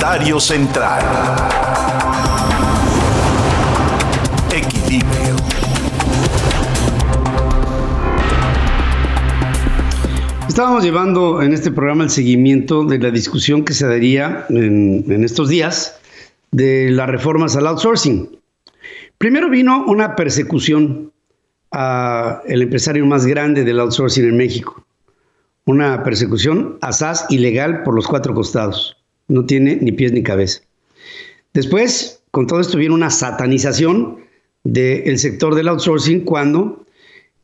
Comentario central. Equilibrio. Estábamos llevando en este programa el seguimiento de la discusión que se daría en, en estos días de las reformas al outsourcing. Primero vino una persecución al empresario más grande del outsourcing en México. Una persecución asaz ilegal por los cuatro costados. No tiene ni pies ni cabeza. Después, con todo esto viene una satanización del sector del outsourcing cuando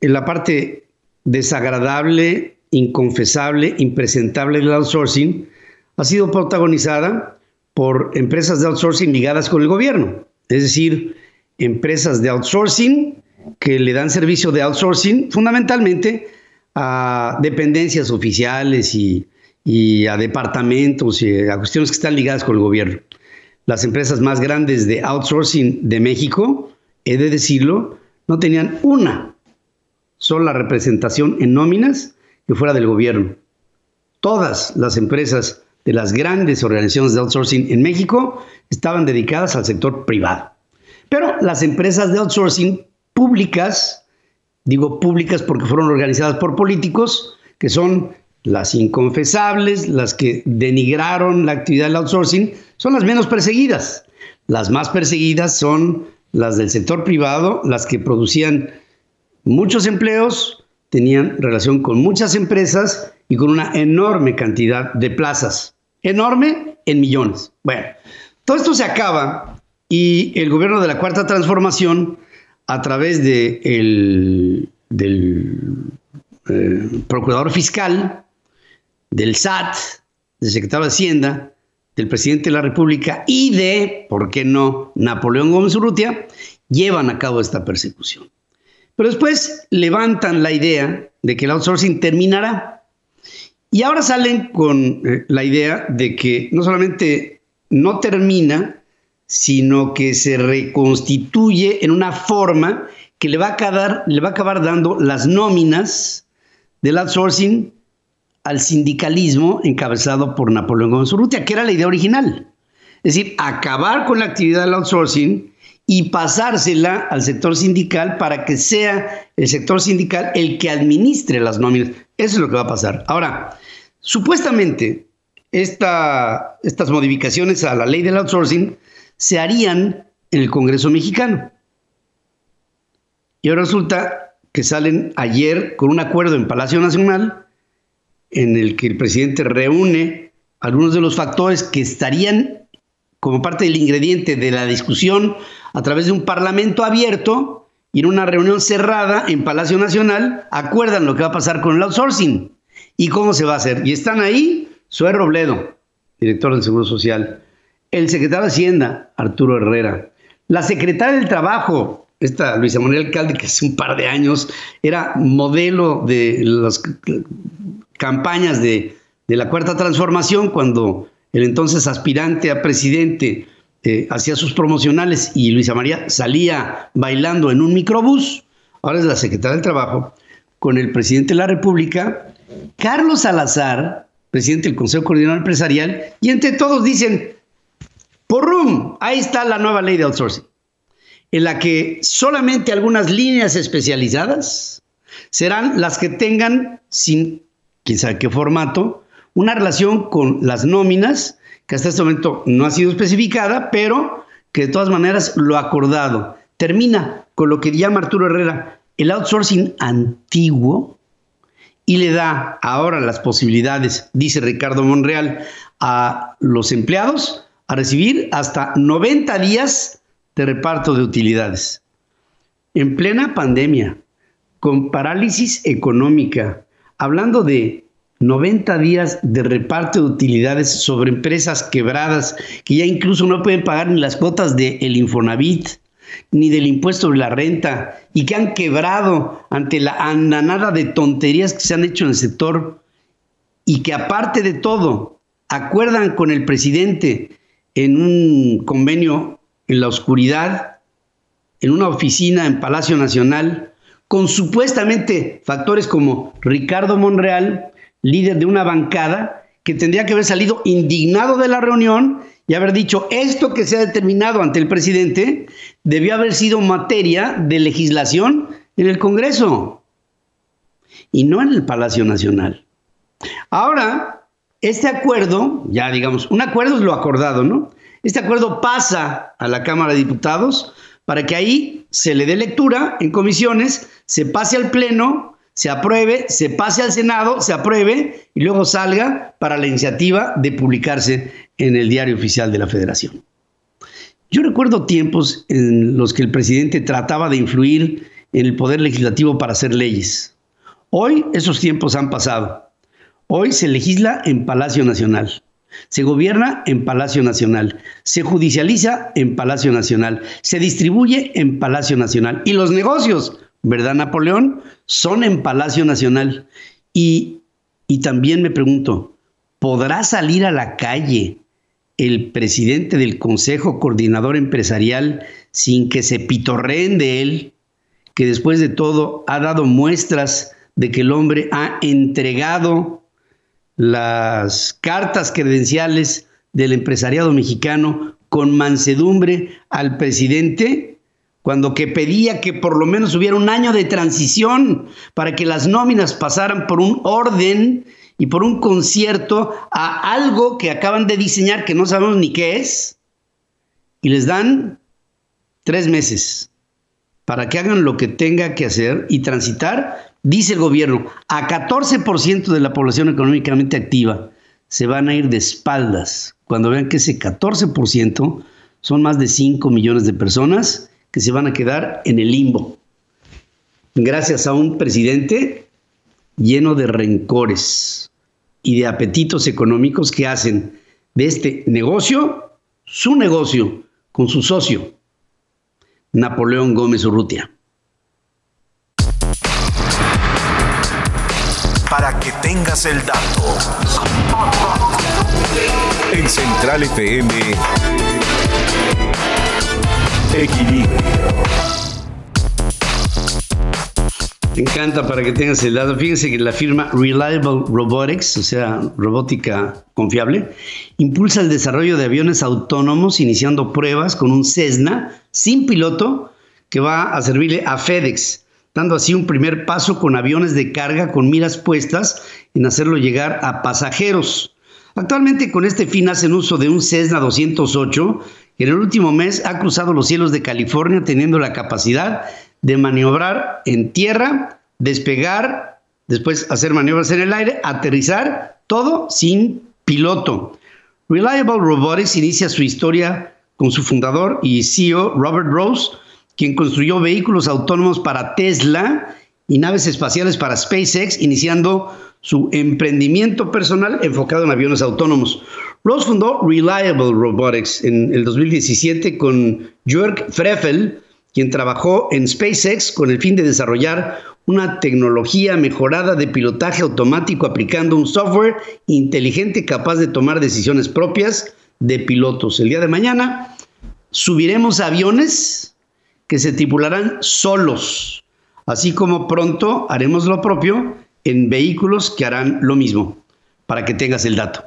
en la parte desagradable, inconfesable, impresentable del outsourcing ha sido protagonizada por empresas de outsourcing ligadas con el gobierno. Es decir, empresas de outsourcing que le dan servicio de outsourcing fundamentalmente a dependencias oficiales y, a departamentos y a cuestiones que están ligadas con el gobierno. Las empresas más grandes de outsourcing de México, he de decirlo, no tenían una sola representación en nóminas que fuera del gobierno. Todas las empresas de las grandes organizaciones de outsourcing en México estaban dedicadas al sector privado. Pero las empresas de outsourcing públicas, digo públicas porque fueron organizadas por políticos, que son las inconfesables, las que denigraron la actividad del outsourcing, son las menos perseguidas. Las más perseguidas son las del sector privado, las que producían muchos empleos, tenían relación con muchas empresas y con una enorme cantidad de plazas. Enorme en millones. Bueno, todo esto se acaba y el gobierno de la Cuarta Transformación a través de el, del eh, procurador fiscal, del SAT, del secretario de Hacienda, del presidente de la República y de, ¿por qué no?, Napoleón Gómez Urrutia, llevan a cabo esta persecución. Pero después levantan la idea de que el outsourcing terminará. Y ahora salen con eh, la idea de que no solamente no termina, sino que se reconstituye en una forma que le va a acabar, le va a acabar dando las nóminas del outsourcing al sindicalismo encabezado por Napoleón Gómez Urrutia, que era la idea original. Es decir, acabar con la actividad del outsourcing y pasársela al sector sindical para que sea el sector sindical el que administre las nóminas. Eso es lo que va a pasar. Ahora, supuestamente, esta, estas modificaciones a la ley del outsourcing se harían en el Congreso mexicano. Y ahora resulta que salen ayer con un acuerdo en Palacio Nacional en el que el presidente reúne algunos de los factores que estarían como parte del ingrediente de la discusión a través de un parlamento abierto y en una reunión cerrada en Palacio Nacional acuerdan lo que va a pasar con el outsourcing y cómo se va a hacer. Y están ahí Sue Robledo, director del Seguro Social, el secretario de Hacienda, Arturo Herrera, la secretaria del Trabajo, esta Luisa Manuel Alcalde, que hace un par de años era modelo de las campañas de, la Cuarta Transformación, cuando el entonces aspirante a presidente eh, hacía sus promocionales y Luisa María salía bailando en un microbús, ahora es la secretaria del Trabajo, con el presidente de la República, Carlos Salazar, presidente del Consejo Coordinador Empresarial, y entre todos dicen, ¡Porrum! Ahí está la nueva ley de outsourcing, en la que solamente algunas líneas especializadas serán las que tengan, sin quién sabe qué formato, una relación con las nóminas, que hasta este momento no ha sido especificada, pero que de todas maneras lo acordado termina con lo que llama Arturo Herrera el outsourcing antiguo y le da ahora las posibilidades, dice Ricardo Monreal, a los empleados a recibir hasta 90 días de reparto de utilidades. En plena pandemia, con parálisis económica, hablando de 90 días de reparto de utilidades sobre empresas quebradas que ya incluso no pueden pagar ni las cuotas del Infonavit ni del impuesto de la renta y que han quebrado ante la andanada de tonterías que se han hecho en el sector y que aparte de todo acuerdan con el presidente en un convenio en la oscuridad, en una oficina en Palacio Nacional, con supuestamente factores como Ricardo Monreal, líder de una bancada que tendría que haber salido indignado de la reunión y haber dicho esto que se ha determinado ante el presidente debió haber sido materia de legislación en el Congreso y no en el Palacio Nacional. Ahora, este acuerdo, ya digamos, un acuerdo es lo acordado, ¿no? Este acuerdo pasa a la Cámara de Diputados para que ahí se le dé lectura en comisiones, se pase al Pleno se apruebe, se pase al Senado, se apruebe y luego salga para la iniciativa de publicarse en el diario oficial de la Federación. Yo recuerdo tiempos en los que el presidente trataba de influir en el poder legislativo para hacer leyes. Hoy esos tiempos han pasado. Hoy se legisla en Palacio Nacional. Se gobierna en Palacio Nacional, se judicializa en Palacio Nacional, se distribuye en Palacio Nacional y los negocios ¿verdad, Napoleón? Son en Palacio Nacional. Y, y también me pregunto, ¿podrá salir a la calle el presidente del Consejo Coordinador Empresarial sin que se pitorreen de él, que después de todo ha dado muestras de que el hombre ha entregado las cartas credenciales del empresariado mexicano con mansedumbre al presidente cuando que pedía que por lo menos hubiera un año de transición para que las nóminas pasaran por un orden y por un concierto a algo que acaban de diseñar que no sabemos ni qué es, y les dan tres meses para que hagan lo que tenga que hacer y transitar, dice el gobierno, a 14% de la población económicamente activa se van a ir de espaldas. Cuando vean que ese 14% son más de 5 millones de personas que se van a quedar en el limbo, gracias a un presidente lleno de rencores y de apetitos económicos que hacen de este negocio su negocio con su socio, Napoleón Gómez Urrutia. Para que tengas el dato. En Central FM Equilibrio. Me encanta para que tengas el dato. Fíjense que la firma Reliable Robotics, o sea, robótica confiable, impulsa el desarrollo de aviones autónomos iniciando pruebas con un Cessna sin piloto que va a servirle a FedEx, dando así un primer paso con aviones de carga con miras puestas en hacerlo llegar a pasajeros. Actualmente con este fin hacen uso de un Cessna 208 en el último mes ha cruzado los cielos de California teniendo la capacidad de maniobrar en tierra, despegar, después hacer maniobras en el aire, aterrizar, todo sin piloto. Reliable Robotics inicia su historia con su fundador y CEO Robert Rose, quien construyó vehículos autónomos para Tesla y naves espaciales para SpaceX, iniciando su emprendimiento personal enfocado en aviones autónomos. Rose fundó Reliable Robotics en el 2017 con Jörg Freffel, quien trabajó en SpaceX con el fin de desarrollar una tecnología mejorada de pilotaje automático aplicando un software inteligente capaz de tomar decisiones propias de pilotos. El día de mañana subiremos aviones que se tripularán solos, así como pronto haremos lo propio en vehículos que harán lo mismo, para que tengas el dato.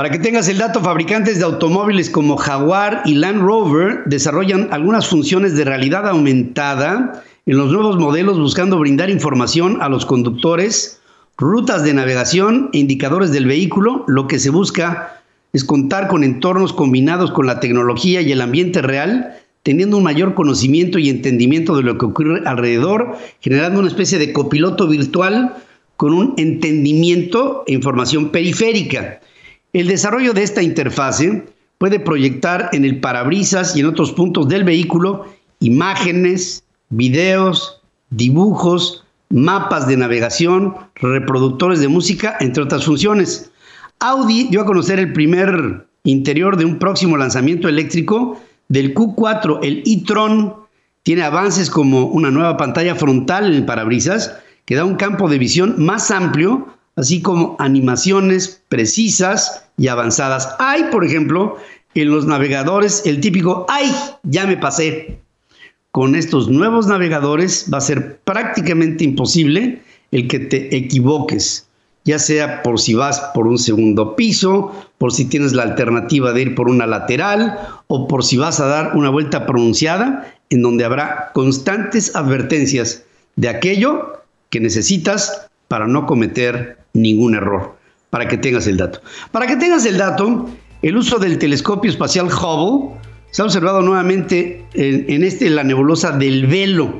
Para que tengas el dato, fabricantes de automóviles como Jaguar y Land Rover desarrollan algunas funciones de realidad aumentada en los nuevos modelos buscando brindar información a los conductores, rutas de navegación e indicadores del vehículo. Lo que se busca es contar con entornos combinados con la tecnología y el ambiente real, teniendo un mayor conocimiento y entendimiento de lo que ocurre alrededor, generando una especie de copiloto virtual con un entendimiento e información periférica. El desarrollo de esta interfase puede proyectar en el parabrisas y en otros puntos del vehículo imágenes, videos, dibujos, mapas de navegación, reproductores de música, entre otras funciones. Audi dio a conocer el primer interior de un próximo lanzamiento eléctrico del Q4, el e-tron. Tiene avances como una nueva pantalla frontal en el parabrisas que da un campo de visión más amplio así como animaciones precisas y avanzadas. Hay, por ejemplo, en los navegadores el típico, ¡ay! Ya me pasé. Con estos nuevos navegadores va a ser prácticamente imposible el que te equivoques. ya sea por si vas por un segundo piso, por si tienes la alternativa de ir por una lateral o por si vas a dar una vuelta pronunciada en donde habrá constantes advertencias de aquello que necesitas para no cometer ningún error, para que tengas el dato. Para que tengas el dato, el uso del telescopio espacial Hubble se ha observado nuevamente en, este, la nebulosa del velo,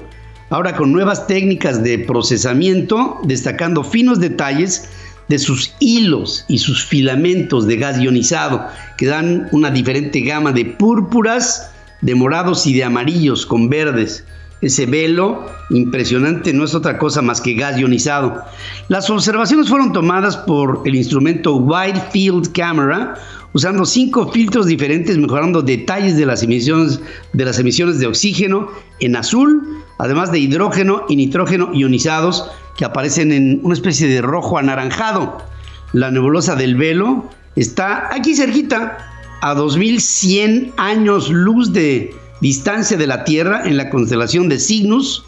ahora con nuevas técnicas de procesamiento, destacando finos detalles de sus hilos y sus filamentos de gas ionizado, que dan una diferente gama de púrpuras, de morados y de amarillos con verdes. Ese velo impresionante no es otra cosa más que gas ionizado. Las observaciones fueron tomadas por el instrumento Wide Field Camera, usando cinco filtros diferentes, mejorando detalles de las emisiones de, las emisiones de oxígeno en azul, además de hidrógeno y nitrógeno ionizados que aparecen en una especie de rojo anaranjado. La nebulosa del velo está aquí cerquita, a 2100 años luz de distancia de la Tierra en la constelación de Cygnus,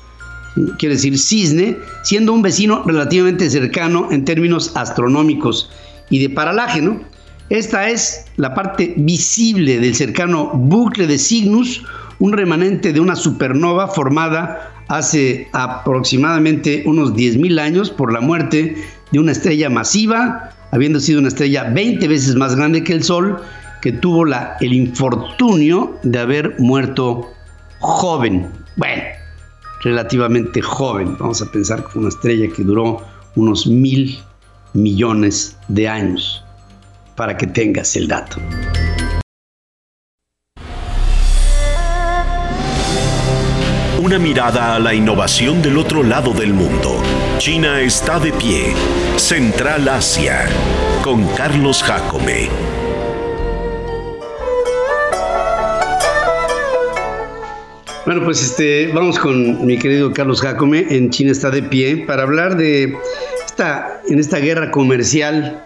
quiere decir cisne, siendo un vecino relativamente cercano en términos astronómicos y de paralaje, ¿no? Esta es la parte visible del cercano bucle de Cygnus, un remanente de una supernova formada hace aproximadamente unos 10.000 años por la muerte de una estrella masiva, habiendo sido una estrella 20 veces más grande que el Sol, que tuvo el infortunio de haber muerto joven. Bueno, relativamente joven. Vamos a pensar que fue una estrella que duró unos mil millones de años para que tengas el dato. Una mirada a la innovación del otro lado del mundo. China está de pie. Central Asia. Con Carlos Jacome. Bueno, pues este, vamos con mi querido Carlos Jacome en China está de pie para hablar de esta, en esta guerra comercial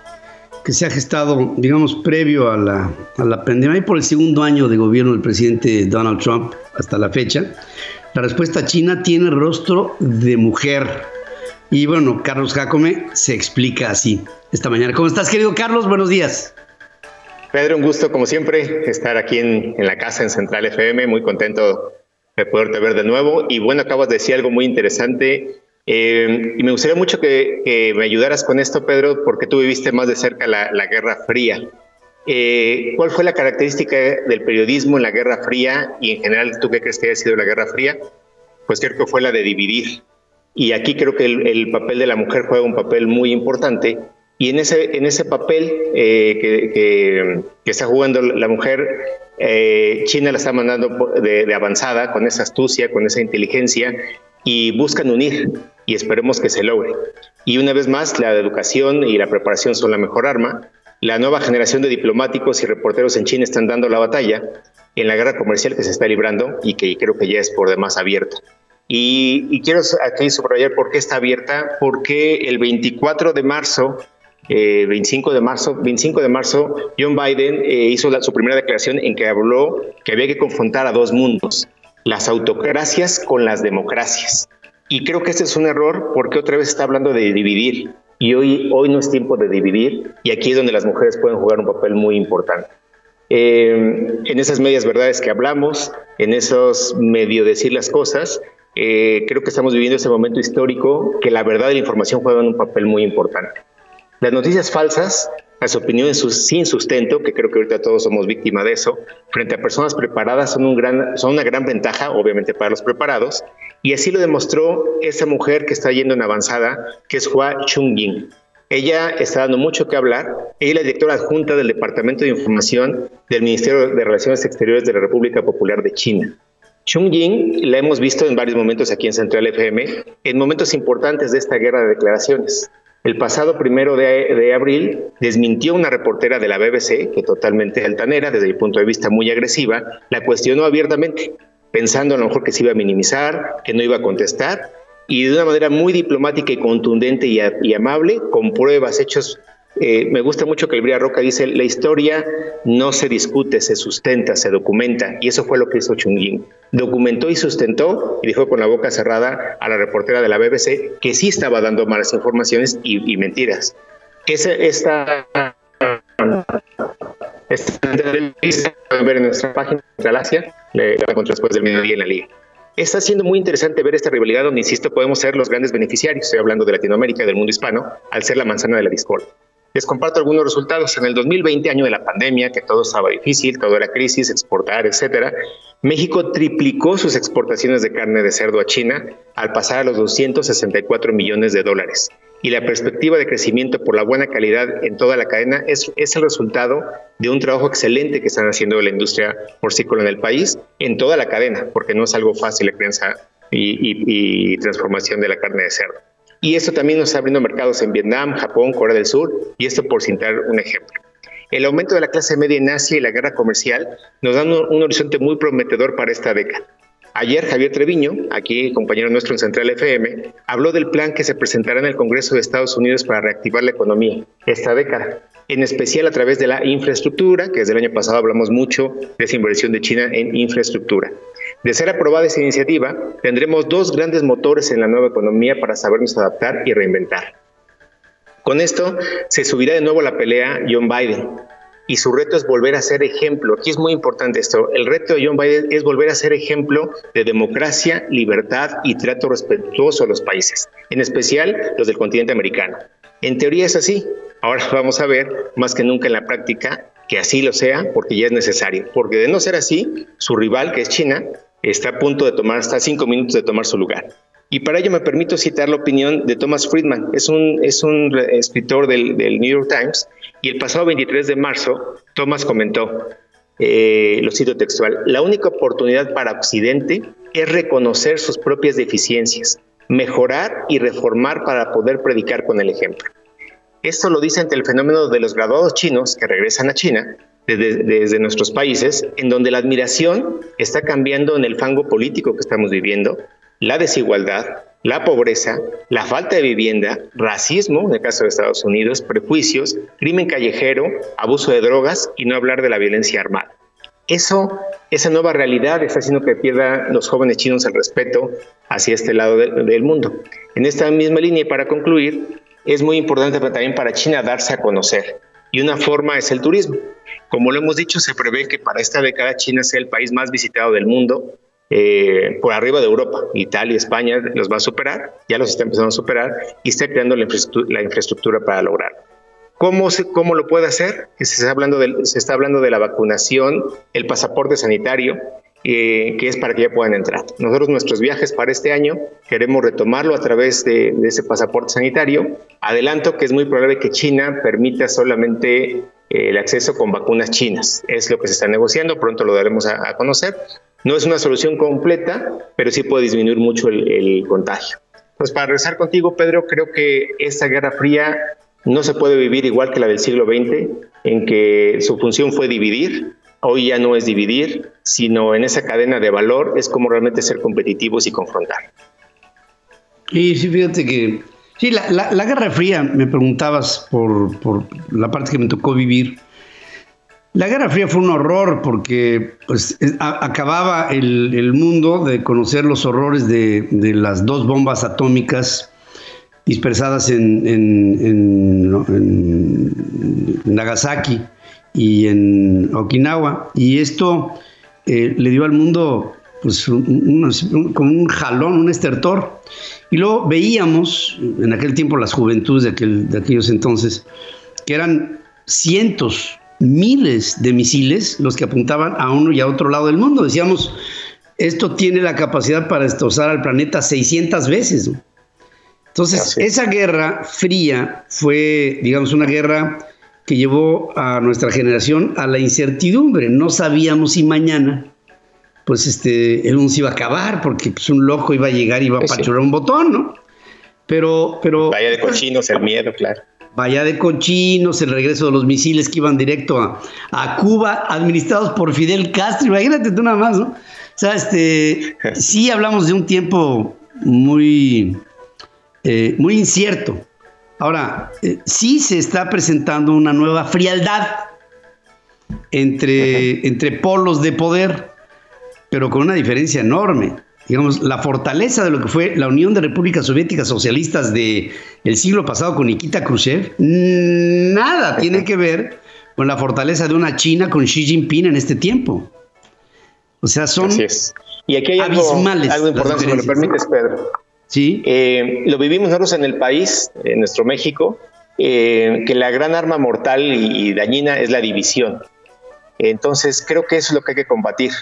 que se ha gestado, digamos, previo a la, a la pandemia y por el segundo año de gobierno del presidente Donald Trump hasta la fecha. La respuesta china tiene rostro de mujer. Y bueno, Carlos Jacome se explica así esta mañana. ¿Cómo estás, querido Carlos? Buenos días. Pedro, un gusto, como siempre, estar aquí en, en la casa en Central FM. Muy contento poderte ver de nuevo. Y bueno, acabas de decir algo muy interesante eh, y me gustaría mucho que, me ayudaras con esto, Pedro, porque tú viviste más de cerca la, Guerra Fría. Eh, ¿Cuál fue la característica del periodismo en la Guerra Fría y en general tú qué crees que haya sido la Guerra Fría? Pues creo que fue la de dividir. Y aquí creo que el, papel de la mujer juega un papel muy importante. Y en ese, en ese papel eh, que, que, está jugando la mujer, China la está mandando de, de, avanzada, con esa astucia, con esa inteligencia, y buscan unir y esperemos que se logre. Y una vez más, la educación y la preparación son la mejor arma. La nueva generación de diplomáticos y reporteros en China están dando la batalla en la guerra comercial que se está librando y que creo que ya es por demás abierta. Y, quiero aquí subrayar por qué está abierta, porque el 24 de marzo, 25 eh, de marzo, 25 de marzo, John Biden eh, hizo su primera declaración en que habló que había que confrontar a dos mundos, las autocracias con las democracias. Y creo que este es un error porque otra vez está hablando de dividir. Y hoy, hoy no es tiempo de dividir y aquí es donde las mujeres pueden jugar un papel muy importante. Eh, en esas medias verdades que hablamos, en esos medio decir las cosas, eh, creo que estamos viviendo ese momento histórico que la verdad y la información juegan un papel muy importante. Las noticias falsas las opiniones sin sustento, que creo que ahorita todos somos víctimas de eso, frente a personas preparadas son, un gran, son una gran ventaja, obviamente, para los preparados. Y así lo demostró esa mujer que está yendo en avanzada, que es Hua Chung-ying. Ella está dando mucho que hablar. Ella es la directora adjunta del Departamento de Información del Ministerio de Relaciones Exteriores de la República Popular de China. Chung Ying la hemos visto en varios momentos aquí en Central FM, en momentos importantes de esta guerra de declaraciones. El pasado primero de, abril desmintió una reportera de la BBC, que totalmente altanera, desde mi punto de vista muy agresiva, la cuestionó abiertamente, pensando a lo mejor que se iba a minimizar, que no iba a contestar, y de una manera muy diplomática y contundente y, y amable, con pruebas, hechos eh, me gusta mucho que Elvira Roca dice, la historia no se discute, se sustenta, se documenta. Y eso fue lo que hizo Chung Documentó y sustentó y dijo con la boca cerrada a la reportera de la BBC que sí estaba dando malas informaciones y, mentiras. Esta, esta pueden ver en nuestra página de la encuentro después del mediodía en la liga. Está siendo muy interesante ver esta rivalidad donde, insisto, podemos ser los grandes beneficiarios, estoy hablando de Latinoamérica del mundo hispano, al ser la manzana de la discordia. Les comparto algunos resultados. En el 2020, año de la pandemia, que todo estaba difícil, todo era crisis, exportar, etcétera, México triplicó sus exportaciones de carne de cerdo a China al pasar a los 264 millones de dólares. Y la perspectiva de crecimiento por la buena calidad en toda la cadena es, el resultado de un trabajo excelente que están haciendo la industria porcícola en el país, en toda la cadena, porque no es algo fácil la crianza y transformación de la carne de cerdo. Y esto también nos está abriendo mercados en Vietnam, Japón, Corea del Sur, y esto por citar un ejemplo. El aumento de la clase media en Asia y la guerra comercial nos dan un, horizonte muy prometedor para esta década. Ayer Javier Treviño, aquí compañero nuestro en Central FM, habló del plan que se presentará en el Congreso de Estados Unidos para reactivar la economía esta década, en especial a través de la infraestructura, que desde el año pasado hablamos mucho de esa inversión de China en infraestructura. De ser aprobada esa iniciativa, tendremos dos grandes motores en la nueva economía para sabernos adaptar y reinventar. Con esto se subirá de nuevo la pelea John Biden y su reto es volver a ser ejemplo. Aquí es muy importante esto. El reto de John Biden es volver a ser ejemplo de democracia, libertad y trato respetuoso a los países, en especial los del continente americano. En teoría es así. Ahora vamos a ver, más que nunca en la práctica, que así lo sea, porque ya es necesario. Porque de no ser así, su rival, que es China, está a punto de tomar, hasta cinco minutos de tomar su lugar. Y para ello me permito citar la opinión de Thomas Friedman, es un, es un escritor del, del New York Times, y el pasado 23 de marzo, Thomas comentó, eh, lo cito textual, la única oportunidad para Occidente es reconocer sus propias deficiencias, mejorar y reformar para poder predicar con el ejemplo. Esto lo dice ante el fenómeno de los graduados chinos que regresan a China desde, nuestros países, en donde la admiración está cambiando en el fango político que estamos viviendo, la desigualdad, la pobreza, la falta de vivienda, racismo, en el caso de Estados Unidos, prejuicios, crimen callejero, abuso de drogas y no hablar de la violencia armada. Eso, esa nueva realidad está haciendo que pierdan los jóvenes chinos el respeto hacia este lado del mundo. En esta misma línea, y para concluir, es muy importante también para China darse a conocer. Y una forma es el turismo. Como lo hemos dicho, se prevé que para esta década China sea el país más visitado del mundo, eh, por arriba de Europa. Italia, España los va a superar, ya los está empezando a superar y está creando la infraestructura, para lograrlo. ¿Cómo, se, ¿Cómo lo puede hacer? Se está, hablando de, se está hablando de la vacunación, el pasaporte sanitario, eh, que es para que ya puedan entrar. Nosotros nuestros viajes para este año queremos retomarlo a través de, ese pasaporte sanitario. Adelanto que es muy probable que China permita solamente eh, el acceso con vacunas chinas. Es lo que se está negociando, pronto lo daremos a, conocer. No es una solución completa, pero sí puede disminuir mucho el, el contagio. Pues para regresar contigo, Pedro, creo que esta Guerra Fría no se puede vivir igual que la del siglo XX, en que su función fue dividir, hoy ya no es dividir, sino en esa cadena de valor es como realmente ser competitivos y confrontar. Y sí, fíjate que, sí, la, Guerra Fría, me preguntabas por, la parte que me tocó vivir. La Guerra Fría fue un horror porque pues, acababa el, mundo de conocer los horrores de, las dos bombas atómicas dispersadas en, en Nagasaki y en Okinawa. Y esto eh, le dio al mundo pues, como un jalón, un estertor. Y luego veíamos, en aquel tiempo las juventudes de, aquel, de aquellos entonces, que eran cientos, miles de misiles los que apuntaban a uno y a otro lado del mundo. Decíamos, esto tiene la capacidad para destrozar al planeta 600 veces. Entonces, esa guerra fría fue, digamos, una guerra que llevó a nuestra generación a la incertidumbre. No sabíamos si mañana, pues este, el mundo se iba a acabar, porque pues, un loco iba a llegar y iba a pues pachurar un botón, ¿no? Pero, pero. Vaya de cochinos el miedo, claro. Vaya de cochinos, el regreso de los misiles que iban directo a, a Cuba, administrados por Fidel Castro. Imagínate tú nada más, ¿no? O sea, este, sí hablamos de un tiempo muy, eh, muy incierto. Ahora, eh, sí se está presentando una nueva frialdad entre, entre polos de poder, pero con una diferencia enorme. digamos, la fortaleza de lo que fue la Unión de Repúblicas Soviéticas Socialistas del el siglo pasado con Nikita Khrushchev, nada tiene que ver con la fortaleza de una China con Xi Jinping en este tiempo. O sea, son Y aquí hay abismales algo, importante, si me lo permites, Pedro. Sí. Eh, lo vivimos nosotros en el país, en nuestro México, eh, que la gran arma mortal y, dañina es la división. Entonces, creo que eso es lo que hay que combatir.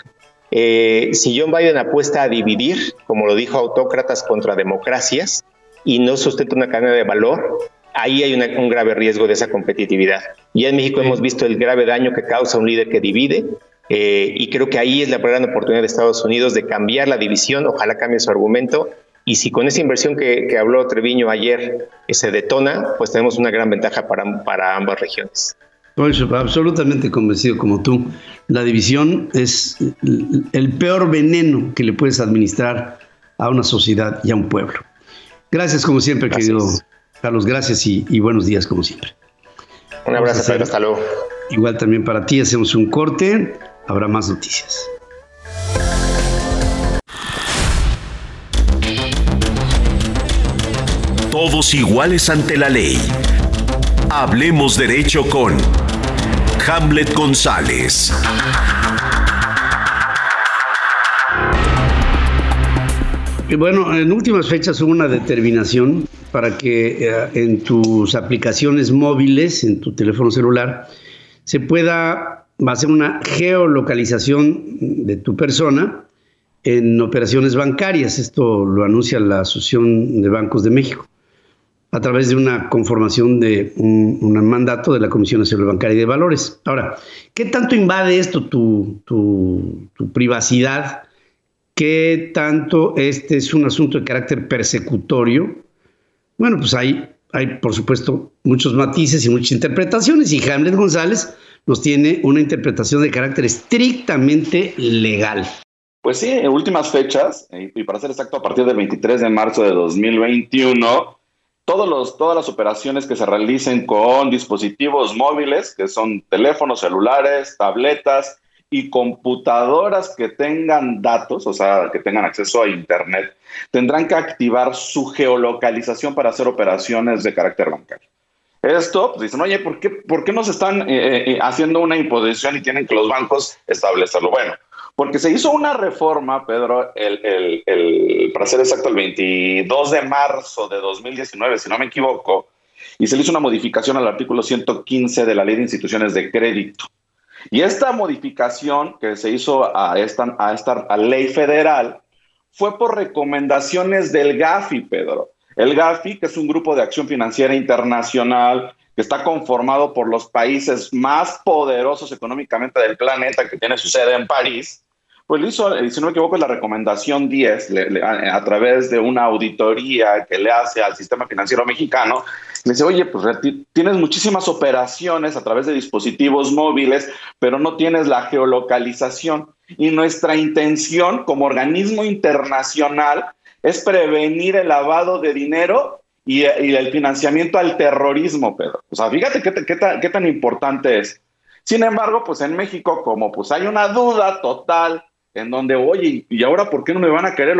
Eh, si John Biden apuesta a dividir, como lo dijo autócratas contra democracias, y no sustenta una cadena de valor, ahí hay un grave riesgo de esa competitividad. Ya en México hemos visto el grave daño que causa un líder que divide, eh, y creo que ahí es la gran oportunidad de Estados Unidos de cambiar la división, ojalá cambie su argumento, y si con esa inversión que, habló Treviño ayer se detona, pues tenemos una gran ventaja para, para ambas regiones. absolutamente convencido como tú. La división es el peor veneno que le puedes administrar a una sociedad y a un pueblo. Gracias como siempre, querido Carlos. Gracias y, buenos días como siempre. Un abrazo, Pedro. Hasta luego. Igual también para ti. Hacemos un corte. Habrá más noticias. Todos iguales ante la ley. Hablemos derecho con Hamlet González. Y bueno, en últimas fechas hubo una determinación para que eh, en tus aplicaciones móviles, en tu teléfono celular, se pueda hacer una geolocalización de tu persona en operaciones bancarias. Esto lo anuncia la Asociación de Bancos de México a través de una conformación de un, mandato de la Comisión Nacional Bancaria y de Valores. Ahora, ¿qué tanto invade esto tu, tu, privacidad? ¿Qué tanto este es un asunto de carácter persecutorio? Bueno, pues hay, hay, por supuesto, muchos matices y muchas interpretaciones, y Hamlet González nos tiene una interpretación de carácter estrictamente legal. Pues sí, en últimas fechas, y para ser exacto, a partir del 23 de marzo de 2021, todos los, todas las operaciones que se realicen con dispositivos móviles, que son teléfonos celulares, tabletas y computadoras que tengan datos, o sea, que tengan acceso a Internet, tendrán que activar su geolocalización para hacer operaciones de carácter bancario. Esto, pues dicen, oye, ¿por qué, por qué nos están eh, eh, haciendo una imposición y tienen que los bancos establecerlo? Bueno, porque se hizo una reforma, Pedro, el, para ser exacto, el 22 de marzo de 2019, si no me equivoco, y se le hizo una modificación al artículo 115 de la Ley de Instituciones de Crédito. Y esta modificación que se hizo a esta, a esta ley federal fue por recomendaciones del GAFI, Pedro. El GAFI, que es un grupo de acción financiera internacional que está conformado por los países más poderosos económicamente del planeta, que tiene su sede en París, pues le hizo, si no me equivoco, la recomendación 10, a, través de una auditoría que le hace al sistema financiero mexicano, le dice, oye, pues tienes muchísimas operaciones a través de dispositivos móviles, pero no tienes la geolocalización. Y nuestra intención como organismo internacional es prevenir el lavado de dinero y, el financiamiento al terrorismo, Pedro. O sea, fíjate qué, qué, qué tan importante es. Sin embargo, pues en México, como pues hay una duda total en donde, oye, ¿y ahora por qué no me van a querer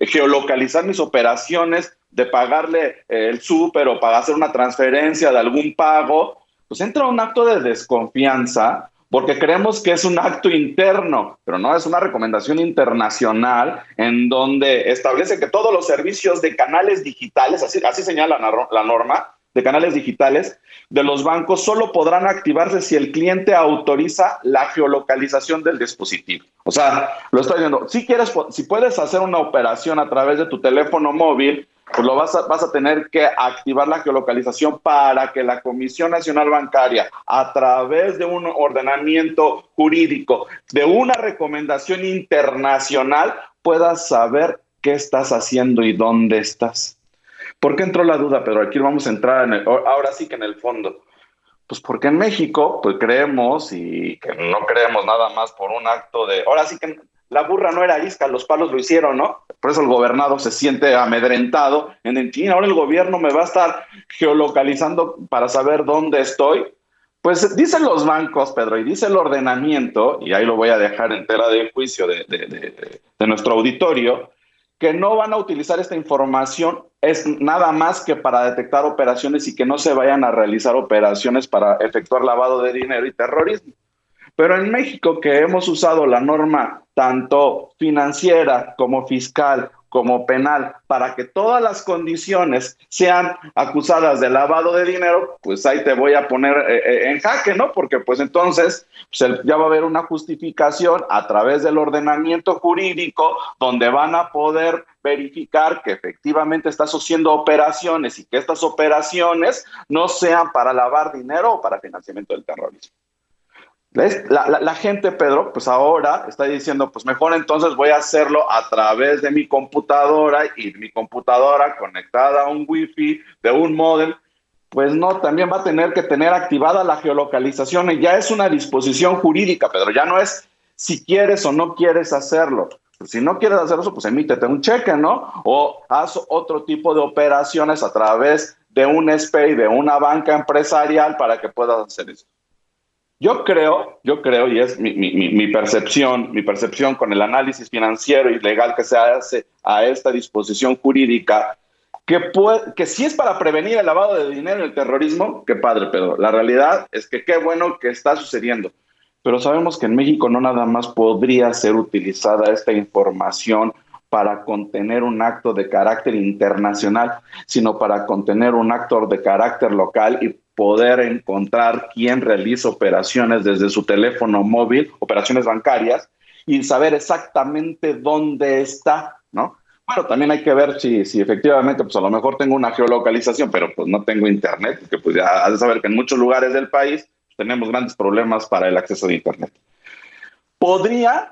geolocalizar mis operaciones de pagarle eh, el súper o para hacer una transferencia de algún pago? Pues entra un acto de desconfianza porque creemos que es un acto interno, pero no es una recomendación internacional en donde establece que todos los servicios de canales digitales, así, así señala la norma, de canales digitales de los bancos solo podrán activarse si el cliente autoriza la geolocalización del dispositivo. O sea, lo estoy diciendo, si quieres, si puedes hacer una operación a través de tu teléfono móvil, pues lo vas a, vas a tener que activar la geolocalización para que la Comisión Nacional Bancaria, a través de un ordenamiento jurídico, de una recomendación internacional, pueda saber qué estás haciendo y dónde estás. ¿Por qué entró la duda, Pero Aquí vamos a entrar ahora sí que en el fondo. Pues porque en México, pues creemos y que no creemos nada más por un acto de, ahora sí que la burra no era isca, los palos lo hicieron, ¿no? Por eso el gobernado se siente amedrentado en el ahora el gobierno me va a estar geolocalizando para saber dónde estoy. Pues dicen los bancos, Pedro, y dice el ordenamiento, y ahí lo voy a dejar en tela de juicio de nuestro auditorio, que no van a utilizar esta información es nada más que para detectar operaciones y que no se vayan a realizar operaciones para efectuar lavado de dinero y terrorismo. Pero en México, que hemos usado la norma tanto financiera como fiscal como penal para que todas las condiciones sean acusadas de lavado de dinero, pues ahí te voy a poner eh, eh, en jaque, ¿no? Porque pues entonces pues, ya va a haber una justificación a través del ordenamiento jurídico donde van a poder verificar que efectivamente estás haciendo operaciones y que estas operaciones no sean para lavar dinero o para financiamiento del terrorismo. La, gente, Pedro, pues ahora está diciendo, pues mejor entonces voy a hacerlo a través de mi computadora y mi computadora conectada a un wifi de un modem. Pues no, también va a tener que tener activada la geolocalización y ya es una disposición jurídica, Pedro, ya no es si quieres o no quieres hacerlo. Pues si no quieres hacer eso, pues emítete un cheque, ¿no? O haz otro tipo de operaciones a través de un SPAY, de una banca empresarial para que puedas hacer eso. Yo creo, yo creo, y es mi, percepción, mi percepción con el análisis financiero y legal que se hace a esta disposición jurídica, que, puede, que si es para prevenir el lavado de dinero y el terrorismo, qué padre, pero la realidad es que qué bueno que está sucediendo. Pero sabemos que en México no nada más podría ser utilizada esta información para contener un acto de carácter internacional, sino para contener un acto de carácter local y poder encontrar quién realiza operaciones desde su teléfono móvil, operaciones bancarias, y saber exactamente dónde está, ¿no? Bueno, también hay que ver si, si efectivamente, pues a lo mejor tengo una geolocalización, pero pues no tengo internet, que pues ya has de saber que en muchos lugares del país tenemos grandes problemas para el acceso a internet. Podría,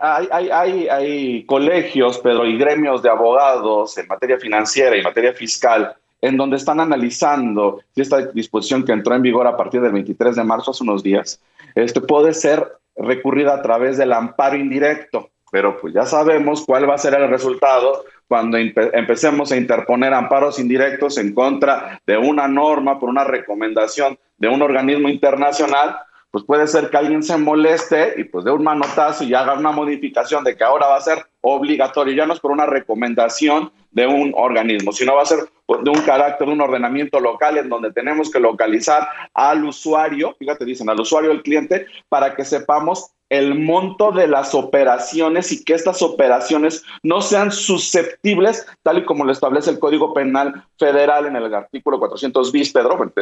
hay, hay, hay, hay colegios, Pedro, y gremios de abogados en materia financiera y materia fiscal en donde están analizando si esta disposición que entró en vigor a partir del 23 de marzo, hace unos días, este, puede ser recurrida a través del amparo indirecto. Pero pues ya sabemos cuál va a ser el resultado cuando empecemos a interponer amparos indirectos en contra de una norma por una recomendación de un organismo internacional, pues puede ser que alguien se moleste y pues dé un manotazo y haga una modificación de que ahora va a ser obligatorio, ya no es por una recomendación de un organismo, sino va a ser de un carácter, de un ordenamiento local en donde tenemos que localizar al usuario, fíjate, dicen al usuario, el cliente, para que sepamos el monto de las operaciones y que estas operaciones no sean susceptibles, tal y como lo establece el Código Penal Federal en el artículo 400 bis, Pedro,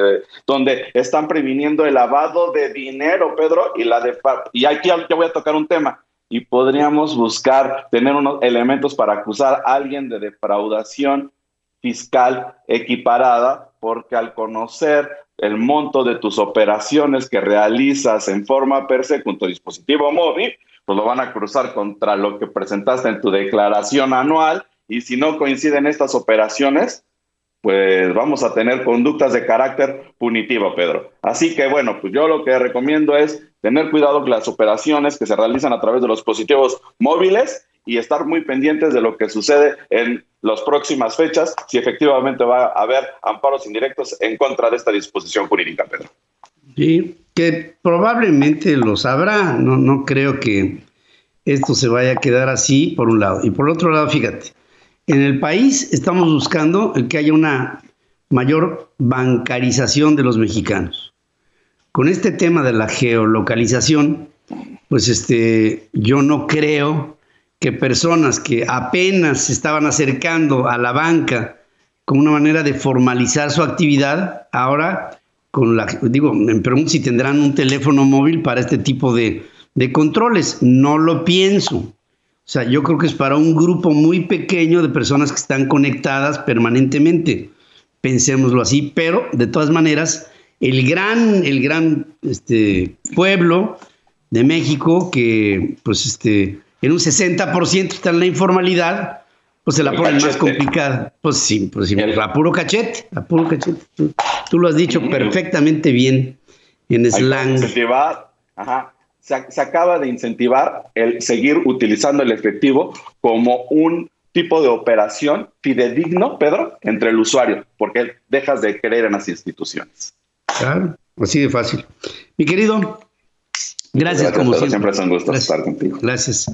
donde están previniendo el lavado de dinero, Pedro, y la de... Y aquí ya voy a tocar un tema y podríamos buscar tener unos elementos para acusar a alguien de defraudación fiscal equiparada, porque al conocer el monto de tus operaciones que realizas en forma per se con tu dispositivo móvil, pues lo van a cruzar contra lo que presentaste en tu declaración anual y si no coinciden estas operaciones, pues vamos a tener conductas de carácter punitivo, Pedro. Así que bueno, pues yo lo que recomiendo es tener cuidado con las operaciones que se realizan a través de los dispositivos móviles y estar muy pendientes de lo que sucede en las próximas fechas, si efectivamente va a haber amparos indirectos en contra de esta disposición jurídica, Pedro. Sí, que probablemente lo sabrá, no, no creo que esto se vaya a quedar así, por un lado. Y por otro lado, fíjate, en el país estamos buscando el que haya una mayor bancarización de los mexicanos. Con este tema de la geolocalización, pues este, yo no creo que personas que apenas se estaban acercando a la banca como una manera de formalizar su actividad, ahora con la, digo, me pregunto si tendrán un teléfono móvil para este tipo de, de controles. No lo pienso. O sea, yo creo que es para un grupo muy pequeño de personas que están conectadas permanentemente. Pensémoslo así, pero de todas maneras, el gran, el gran este, pueblo de México, que pues este, en un 60% está en la informalidad, pues se la pone más complicada. Pues sí, pues sí, a puro cachete, a puro cachete. Tú, lo has dicho perfectamente bien en slang. Ajá se, acaba de incentivar el seguir utilizando el efectivo como un tipo de operación fidedigno, Pedro, entre el usuario, porque dejas de creer en las instituciones. Claro, Así de fácil. Mi querido, gracias, como siempre. Siempre es un gusto estar contigo. Gracias.